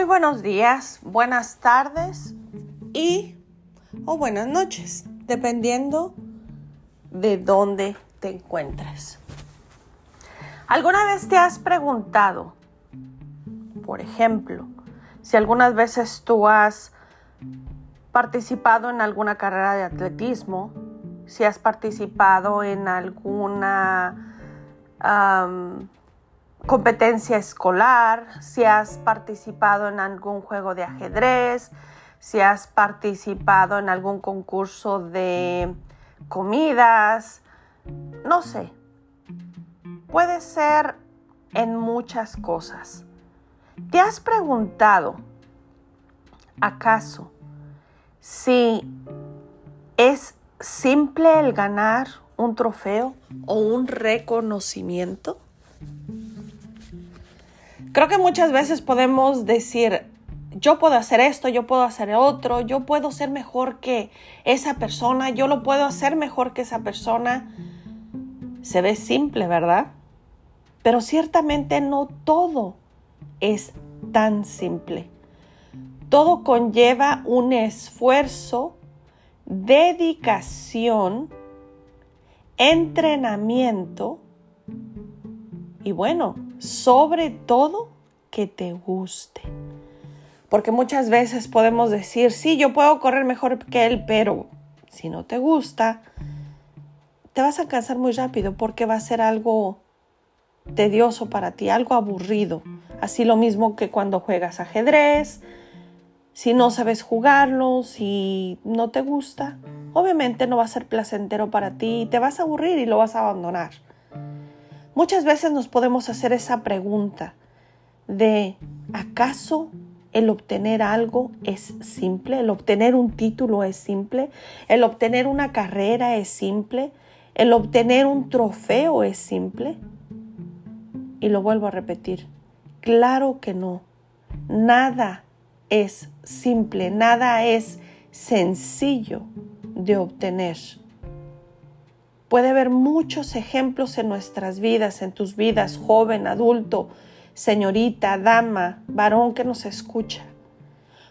Muy buenos días, buenas tardes y o buenas noches, dependiendo de dónde te encuentres. ¿Alguna vez te has preguntado, por ejemplo, si algunas veces tú has participado en alguna carrera de atletismo, si has participado en alguna competencia escolar, si has participado en algún juego de ajedrez, si has participado en algún concurso de comidas, no sé. Puede ser en muchas cosas. ¿Te has preguntado, acaso, si es simple el ganar un trofeo o un reconocimiento? Creo que muchas veces podemos decir, yo puedo hacer esto, yo puedo hacer otro, yo puedo ser mejor que esa persona, yo lo puedo hacer mejor que esa persona. Se ve simple, ¿verdad? Pero ciertamente no todo es tan simple. Todo conlleva un esfuerzo, dedicación, entrenamiento y bueno, sobre todo que te guste. Porque muchas veces podemos decir, sí, yo puedo correr mejor que él, pero si no te gusta, te vas a cansar muy rápido porque va a ser algo tedioso para ti, algo aburrido. Así lo mismo que cuando juegas ajedrez, si no sabes jugarlo, si no te gusta, obviamente no va a ser placentero para ti, te vas a aburrir y lo vas a abandonar. Muchas veces nos podemos hacer esa pregunta de ¿acaso el obtener algo es simple? ¿El obtener un título es simple? ¿El obtener una carrera es simple? ¿El obtener un trofeo es simple? Y lo vuelvo a repetir, claro que no. Nada es simple, nada es sencillo de obtener. Puede haber muchos ejemplos en nuestras vidas, en tus vidas, joven, adulto, señorita, dama, varón que nos escucha.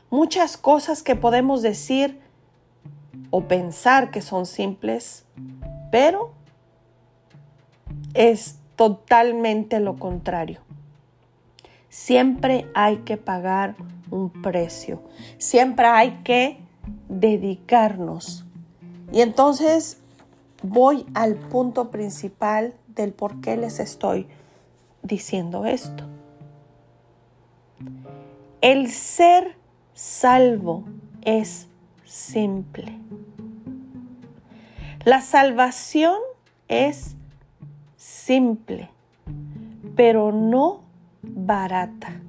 Muchas cosas que podemos decir o pensar que son simples, pero es totalmente lo contrario. Siempre hay que pagar un precio, siempre hay que dedicarnos. Y entonces voy al punto principal del por qué les estoy diciendo esto. El ser salvo es simple. La salvación es simple, pero no barata.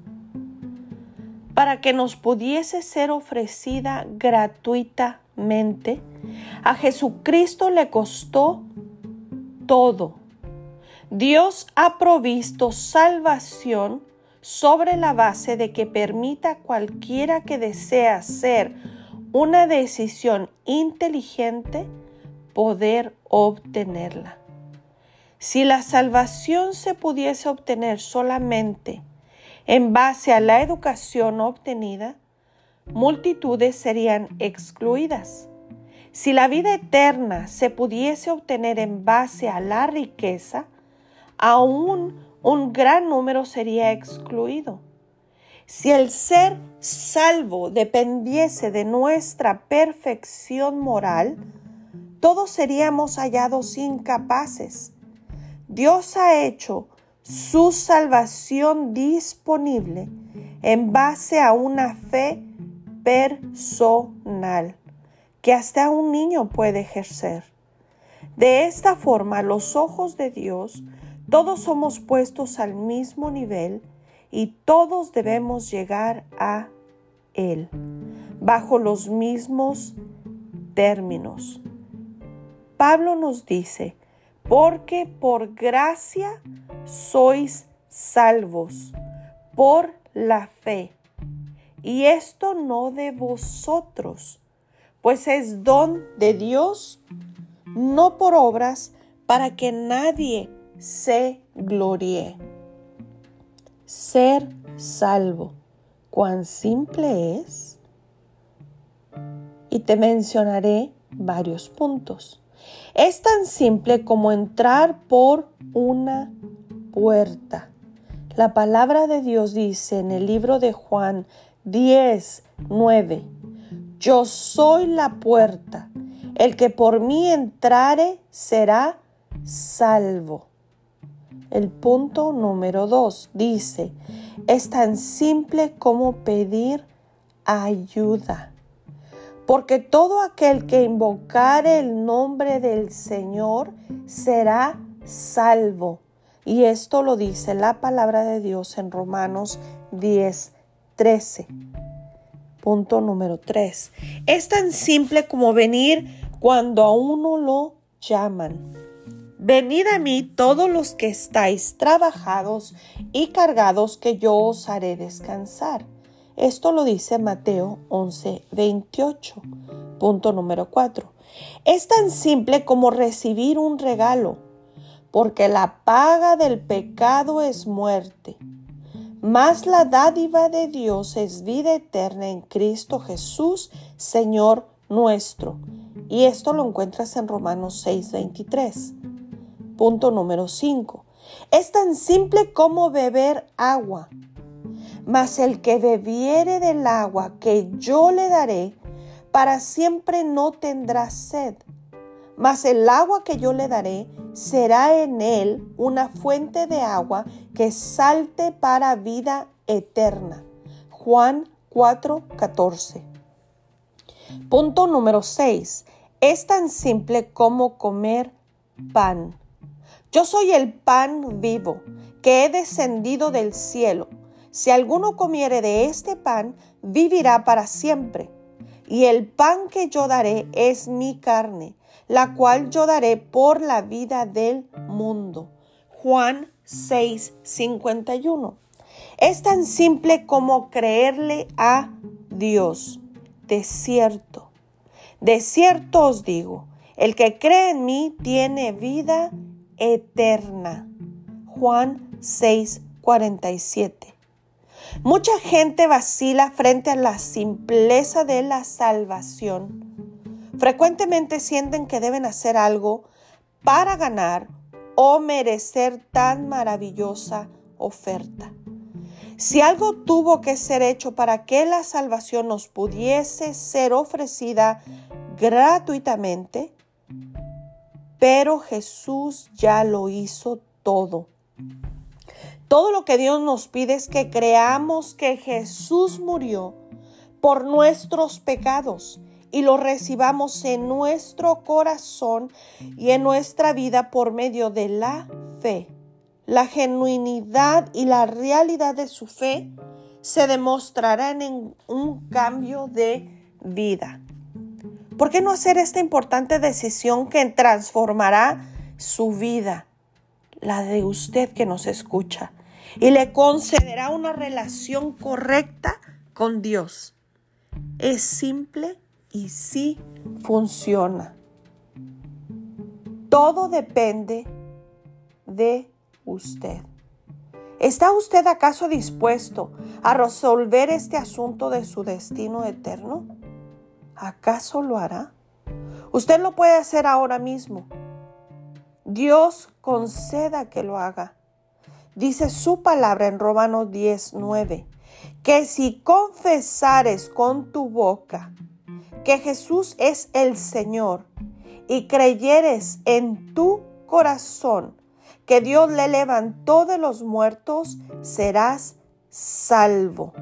Para que nos pudiese ser ofrecida gratuitamente, a Jesucristo le costó todo. Dios ha provisto salvación sobre la base de que permita a cualquiera que desea hacer una decisión inteligente poder obtenerla. Si la salvación se pudiese obtener solamente en base a la educación obtenida, multitudes serían excluidas. Si la vida eterna se pudiese obtener en base a la riqueza, aún un gran número sería excluido. Si el ser salvo dependiese de nuestra perfección moral, todos seríamos hallados incapaces. Dios ha hecho su salvación disponible en base a una fe personal que hasta un niño puede ejercer. De esta forma, los ojos de Dios, todos somos puestos al mismo nivel y todos debemos llegar a Él, bajo los mismos términos. Pablo nos dice, porque por gracia sois salvos, por la fe. Y esto no de vosotros, pues es don de Dios, no por obras, para que nadie se gloríe. Ser salvo, cuán simple es? Y te mencionaré varios puntos. Es tan simple como entrar por una puerta. La palabra de Dios dice en el libro de Juan 10, 9, Yo soy la puerta. El que por mí entrare será salvo. El punto número 2 dice, es tan simple como pedir ayuda. Porque todo aquel que invocare el nombre del Señor será salvo. Y esto lo dice la palabra de Dios en Romanos 10, 13. Punto número 3. Es tan simple como venir cuando a uno lo llaman. Venid a mí todos los que estáis trabajados y cargados, que yo os haré descansar. Esto lo dice Mateo 11, 28. Punto número 4. Es tan simple como recibir un regalo, porque la paga del pecado es muerte, mas la dádiva de Dios es vida eterna en Cristo Jesús, Señor nuestro. Y esto lo encuentras en Romanos 6, 23. Punto número 5. Es tan simple como beber agua. Mas el que bebiere del agua que yo le daré, para siempre no tendrá sed. Mas el agua que yo le daré será en él una fuente de agua que salte para vida eterna. Juan 4:14. Punto número 6. Es tan simple como comer pan. Yo soy el pan vivo que he descendido del cielo. Si alguno comiere de este pan, vivirá para siempre. Y el pan que yo daré es mi carne, la cual yo daré por la vida del mundo. Juan 6, 51. Es tan simple como creerle a Dios. De cierto, de cierto os digo, el que cree en mí tiene vida eterna. Juan 6:47. Mucha gente vacila frente a la simpleza de la salvación. Frecuentemente sienten que deben hacer algo para ganar o merecer tan maravillosa oferta. Si algo tuvo que ser hecho para que la salvación nos pudiese ser ofrecida gratuitamente, pero Jesús ya lo hizo todo. Todo lo que Dios nos pide es que creamos que Jesús murió por nuestros pecados y lo recibamos en nuestro corazón y en nuestra vida por medio de la fe. La genuinidad y la realidad de su fe se demostrarán en un cambio de vida. ¿Por qué no hacer esta importante decisión que transformará su vida, la de usted que nos escucha, y le concederá una relación correcta con Dios? Es simple y sí funciona. Todo depende de usted. ¿Está usted acaso dispuesto a resolver este asunto de su destino eterno? ¿acaso lo hará? Usted lo puede hacer ahora mismo. Dios conceda que lo haga. Dice su palabra en Romanos 10, 9, que si confesares con tu boca que Jesús es el Señor y creyeres en tu corazón que Dios le levantó de los muertos, serás salvo.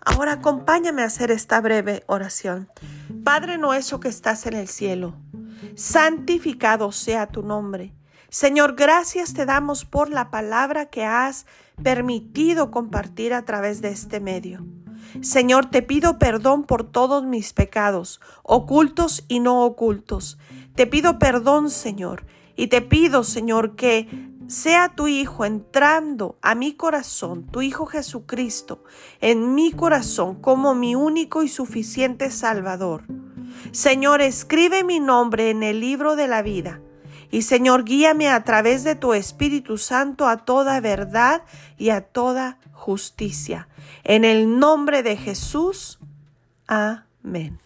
Ahora acompáñame a hacer esta breve oración. Padre nuestro que estás en el cielo, santificado sea tu nombre. Señor, gracias te damos por la palabra que has permitido compartir a través de este medio. Señor, te pido perdón por todos mis pecados, ocultos y no ocultos. Te pido perdón, Señor, y te pido, Señor, que sea tu Hijo entrando a mi corazón, tu Hijo Jesucristo, en mi corazón como mi único y suficiente Salvador. Señor, escribe mi nombre en el libro de la vida Y Señor, guíame a través de tu Espíritu Santo a toda verdad y a toda justicia. En el nombre de Jesús. Amén.